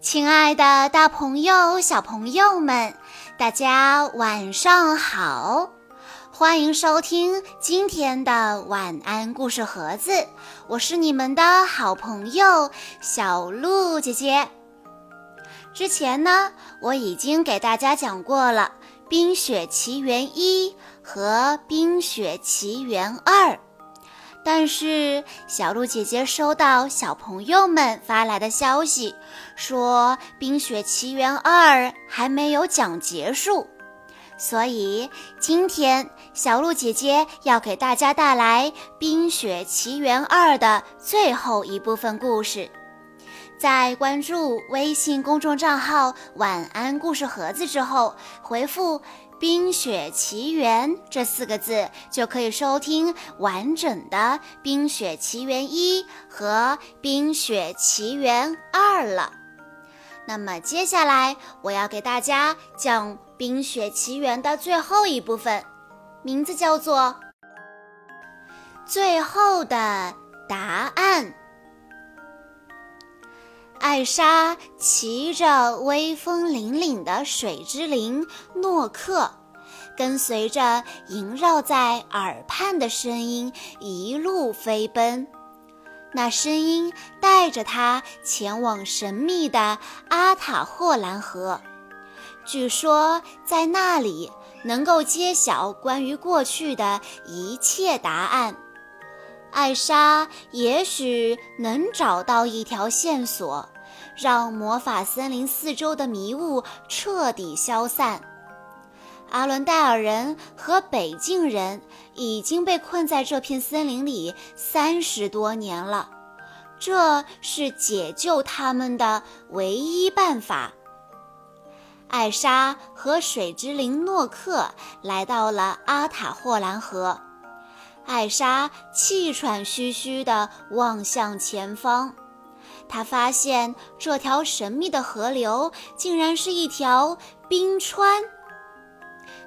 亲爱的，大朋友、小朋友们，大家晚上好！欢迎收听今天的晚安故事盒子，我是你们的好朋友小鹿姐姐。之前呢，我已经给大家讲过了《冰雪奇缘一》和《冰雪奇缘二》。但是小鹿姐姐收到小朋友们发来的消息，说《冰雪奇缘二》还没有讲结束，所以今天小鹿姐姐要给大家带来《冰雪奇缘二》的最后一部分故事。在关注微信公众账号“晚安故事盒子”之后，回复。《冰雪奇缘》这四个字就可以收听完整的《冰雪奇缘一》和《冰雪奇缘二》了。那么接下来我要给大家讲《冰雪奇缘》的最后一部分，名字叫做《最后的答案》。艾莎骑着威风凛凛的水之灵诺克，跟随着萦绕在耳畔的声音一路飞奔。那声音带着她前往神秘的阿塔霍兰河，据说在那里能够揭晓关于过去的一切答案。艾莎也许能找到一条线索，让魔法森林四周的迷雾彻底消散。阿伦戴尔人和北境人已经被困在这片森林里三十多年了，这是解救他们的唯一办法。艾莎和水之灵诺克来到了阿塔霍兰河。艾莎气喘吁吁地望向前方，她发现这条神秘的河流竟然是一条冰川。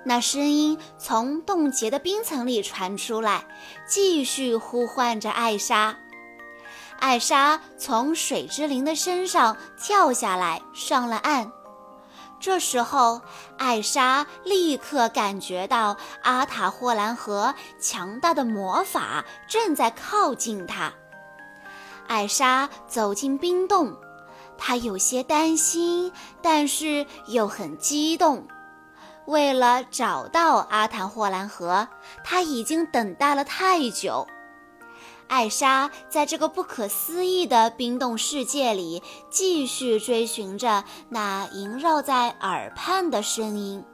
那声音从冻结的冰层里传出来，继续呼唤着艾莎。艾莎从水之灵的身上跳下来，上了岸。这时候，艾莎立刻感觉到阿塔霍兰河强大的魔法正在靠近她。艾莎走进冰洞，她有些担心，但是又很激动。为了找到阿塔霍兰河，她已经等待了太久。艾莎在这个不可思议的冰冻世界里，继续追寻着那萦绕在耳畔的声音。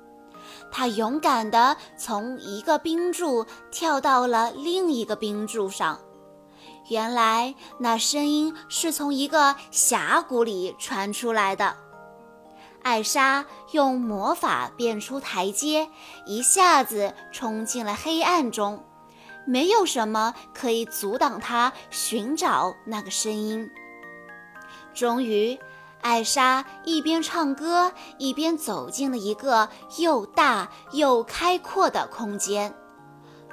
她勇敢地从一个冰柱跳到了另一个冰柱上。原来，那声音是从一个峡谷里传出来的。艾莎用魔法变出台阶，一下子冲进了黑暗中。没有什么可以阻挡他寻找那个声音。终于，艾莎一边唱歌，一边走进了一个又大又开阔的空间。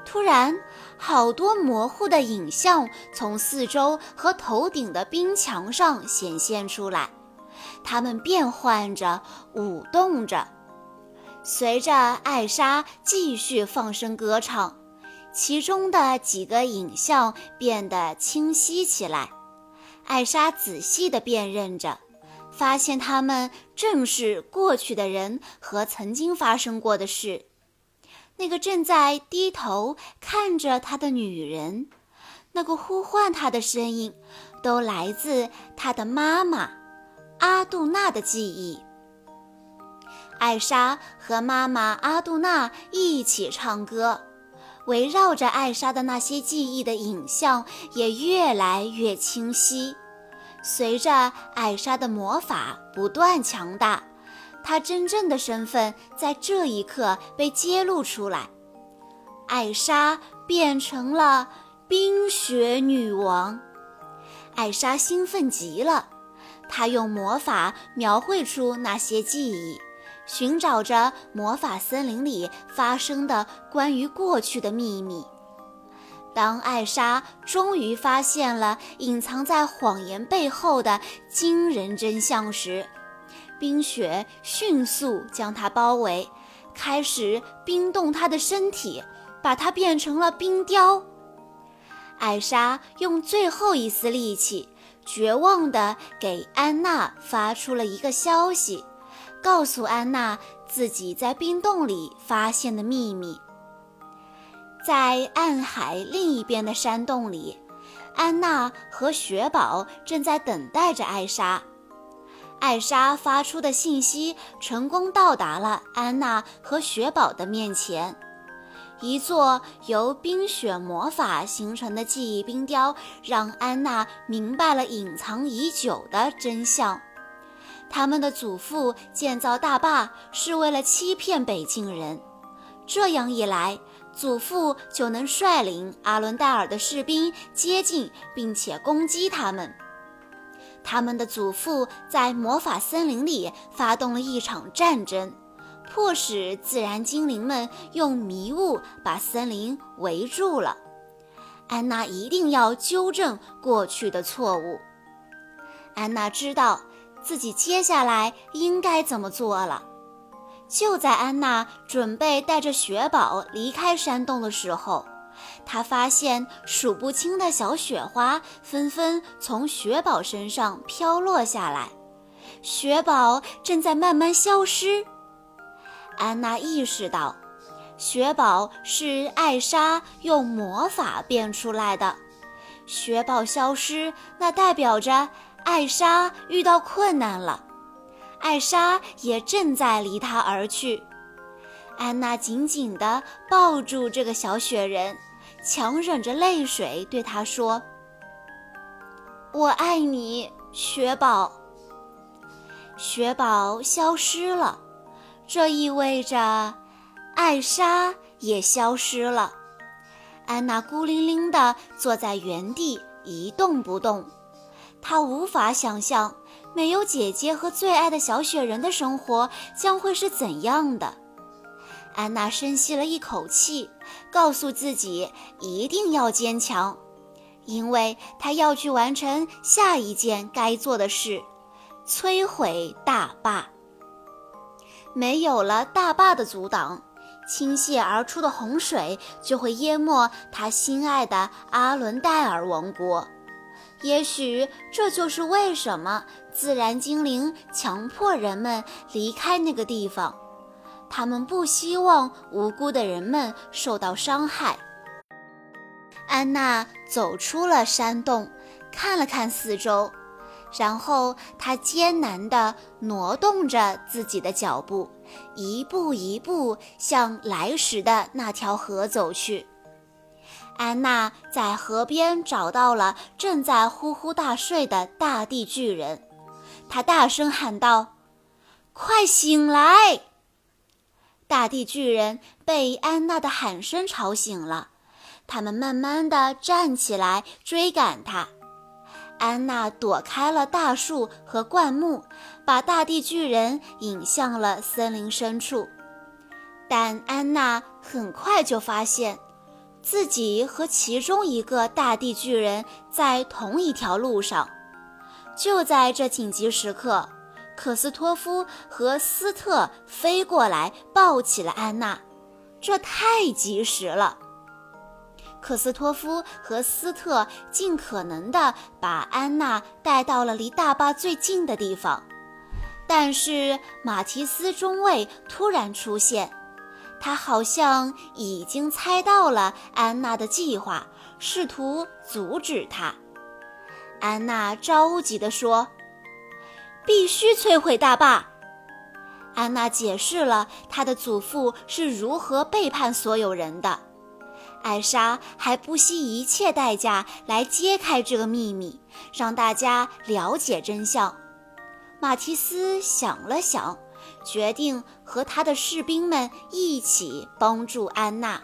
突然，好多模糊的影像从四周和头顶的冰墙上显现出来，它们变换着，舞动着。随着艾莎继续放声歌唱。其中的几个影像变得清晰起来，艾莎仔细地辨认着，发现他们正是过去的人和曾经发生过的事。那个正在低头看着他的女人，那个呼唤他的声音，都来自他的妈妈阿杜娜的记忆。艾莎和妈妈阿杜娜一起唱歌。围绕着艾莎的那些记忆的影像也越来越清晰。随着艾莎的魔法不断强大，她真正的身份在这一刻被揭露出来。艾莎变成了冰雪女王。艾莎兴奋极了，她用魔法描绘出那些记忆。寻找着魔法森林里发生的关于过去的秘密。当艾莎终于发现了隐藏在谎言背后的惊人真相时，冰雪迅速将她包围，开始冰冻她的身体，把她变成了冰雕。艾莎用最后一丝力气，绝望地给安娜发出了一个消息，告诉安娜自己在冰洞里发现的秘密。在暗海另一边的山洞里，安娜和雪宝正在等待着艾莎。艾莎发出的信息成功到达了安娜和雪宝的面前。一座由冰雪魔法形成的记忆冰雕，让安娜明白了隐藏已久的真相：他们的祖父建造大坝是为了欺骗北境人。这样一来，祖父就能率领阿伦戴尔的士兵接近并且攻击他们。他们的祖父在魔法森林里发动了一场战争，迫使自然精灵们用迷雾把森林围住了。安娜一定要纠正过去的错误。安娜知道自己接下来应该怎么做了。就在安娜准备带着雪宝离开山洞的时候，她发现数不清的小雪花纷纷从雪宝身上飘落下来，雪宝正在慢慢消失。安娜意识到，雪宝是艾莎用魔法变出来的。雪宝消失，那代表着艾莎遇到困难了。艾莎也正在离他而去，安娜紧紧地抱住这个小雪人，强忍着泪水对他说：“我爱你，雪宝。”雪宝消失了，这意味着艾莎也消失了。安娜孤零零地坐在原地一动不动，她无法想象。没有姐姐和最爱的小雪人的生活将会是怎样的？安娜深吸了一口气，告诉自己一定要坚强，因为她要去完成下一件该做的事——摧毁大坝。没有了大坝的阻挡，倾泻而出的洪水就会淹没她心爱的阿伦戴尔王国。也许这就是为什么自然精灵强迫人们离开那个地方，他们不希望无辜的人们受到伤害。安娜走出了山洞，看了看四周，然后她艰难地挪动着自己的脚步，一步一步向来时的那条河走去。安娜在河边找到了正在呼呼大睡的大地巨人，她大声喊道：“快醒来！”大地巨人被安娜的喊声吵醒了，他们慢慢地站起来追赶她。安娜躲开了大树和灌木，把大地巨人引向了森林深处。但安娜很快就发现。自己和其中一个大地巨人在同一条路上。就在这紧急时刻，可斯托夫和斯特飞过来抱起了安娜，这太及时了。可斯托夫和斯特尽可能地把安娜带到了离大坝最近的地方，但是马提斯中尉突然出现。他好像已经猜到了安娜的计划，试图阻止她。安娜着急地说：“必须摧毁大坝。”安娜解释了她的祖父是如何背叛所有人的。艾莎还不惜一切代价来揭开这个秘密，让大家了解真相。马提斯想了想。决定和他的士兵们一起帮助安娜。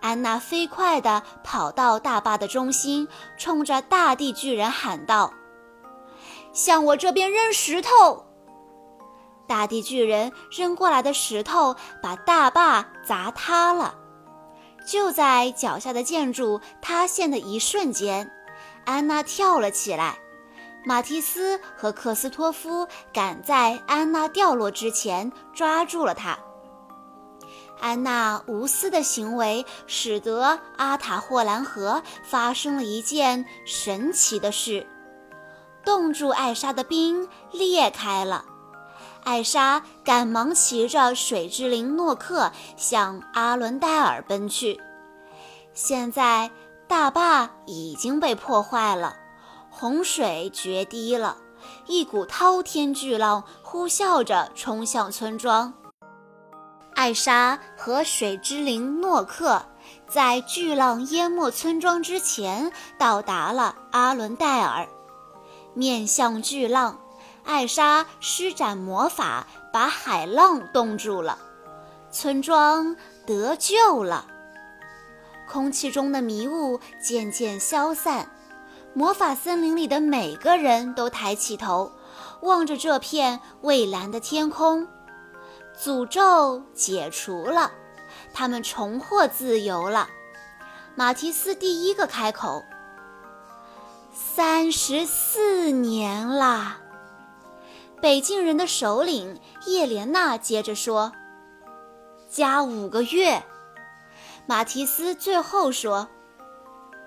安娜飞快地跑到大坝的中心，冲着大地巨人喊道：“向我这边扔石头！”大地巨人扔过来的石头把大坝砸塌了。就在脚下的建筑塌陷的一瞬间，安娜跳了起来。马提斯和克斯托夫赶在安娜掉落之前抓住了她。安娜无私的行为使得阿塔霍兰河发生了一件神奇的事：冻住艾莎的冰裂开了。艾莎赶忙骑着水之灵诺克向阿伦戴尔奔去。现在大坝已经被破坏了，洪水决堤了，一股滔天巨浪呼啸着冲向村庄。艾莎和水之灵诺克在巨浪淹没村庄之前到达了阿伦戴尔，面向巨浪。艾莎施展魔法，把海浪冻住了，村庄得救了。空气中的迷雾渐渐消散，魔法森林里的每个人都抬起头，望着这片蔚蓝的天空。诅咒解除了，他们重获自由了。马提斯第一个开口：“三十四年啦。”北境人的首领叶莲娜接着说：“加五个月。”马提斯最后说：“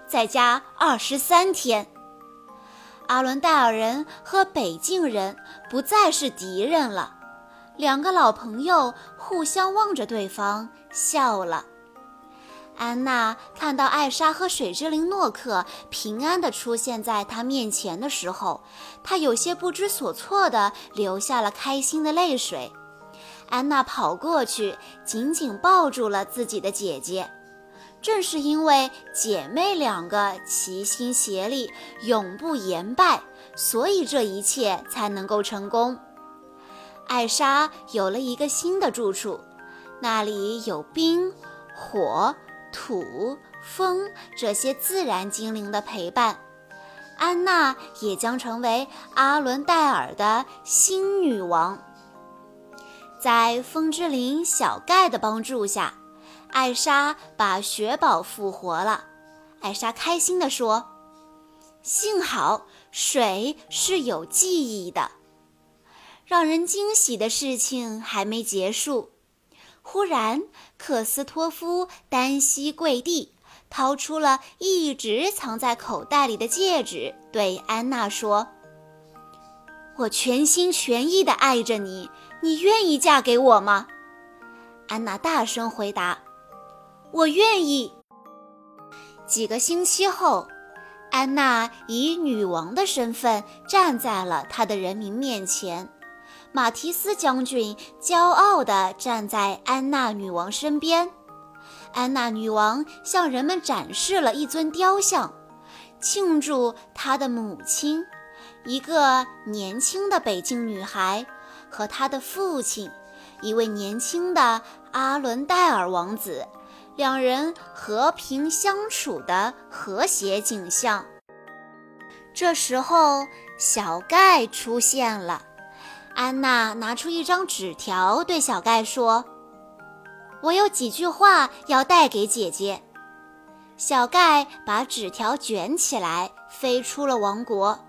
再加二十三天。”阿伦戴尔人和北境人不再是敌人了，两个老朋友互相望着对方笑了。安娜看到艾莎和水之灵诺克平安地出现在她面前的时候，她有些不知所措地流下了开心的泪水。安娜跑过去，紧紧抱住了自己的姐姐。正是因为姐妹两个齐心协力，永不言败，所以这一切才能够成功。艾莎有了一个新的住处，那里有冰、火。土、风这些自然精灵的陪伴，安娜也将成为阿伦戴尔的新女王。在风之灵小盖的帮助下，艾莎把雪宝复活了。艾莎开心地说：“幸好水是有记忆的。”让人惊喜的事情还没结束。忽然，克斯托夫单膝跪地，掏出了一直藏在口袋里的戒指，对安娜说：“我全心全意地爱着你，你愿意嫁给我吗？”安娜大声回答：“我愿意。”几个星期后，安娜以女王的身份站在了她的人民面前。马提斯将军骄傲地站在安娜女王身边。安娜女王向人们展示了一尊雕像，庆祝她的母亲，一个年轻的北境女孩，和她的父亲，一位年轻的阿伦戴尔王子，两人和平相处的和谐景象。这时候，小盖出现了。安娜拿出一张纸条，对小盖说：“我有几句话要带给姐姐。”小盖把纸条卷起来，飞出了王国。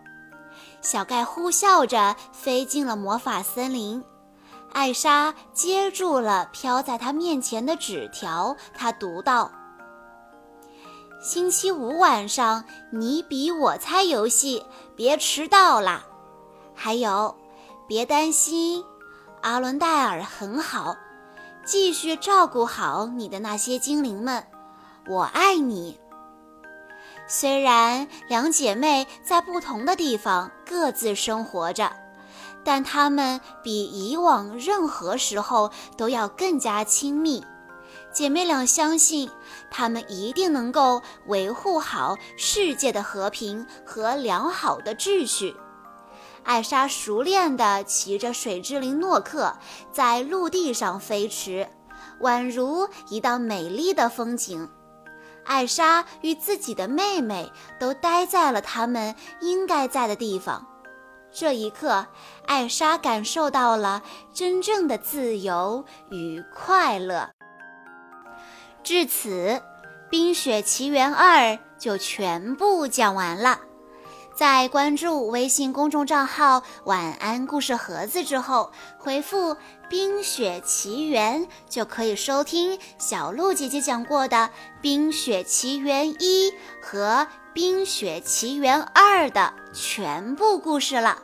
小盖呼啸着飞进了魔法森林。艾莎接住了飘在她面前的纸条，她读道：“星期五晚上你比我猜游戏，别迟到啦。还有。”别担心，阿伦戴尔很好，继续照顾好你的那些精灵们，我爱你。虽然两姐妹在不同的地方各自生活着，但她们比以往任何时候都要更加亲密。姐妹俩相信，她们一定能够维护好世界的和平和良好的秩序。艾莎熟练地骑着水之灵诺克在陆地上飞驰，宛如一道美丽的风景。艾莎与自己的妹妹都待在了他们应该在的地方。这一刻，艾莎感受到了真正的自由与快乐。至此，冰雪奇缘二》就全部讲完了。在关注微信公众账号“晚安故事盒子”之后，回复“冰雪奇缘”就可以收听小鹿姐姐讲过的《冰雪奇缘一》和《冰雪奇缘二》的全部故事了。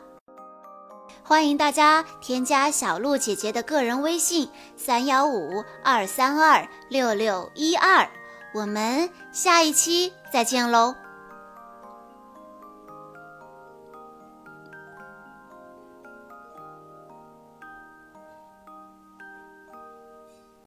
欢迎大家添加小鹿姐姐的个人微信：三幺五二三二六六一二，我们下一期再见喽。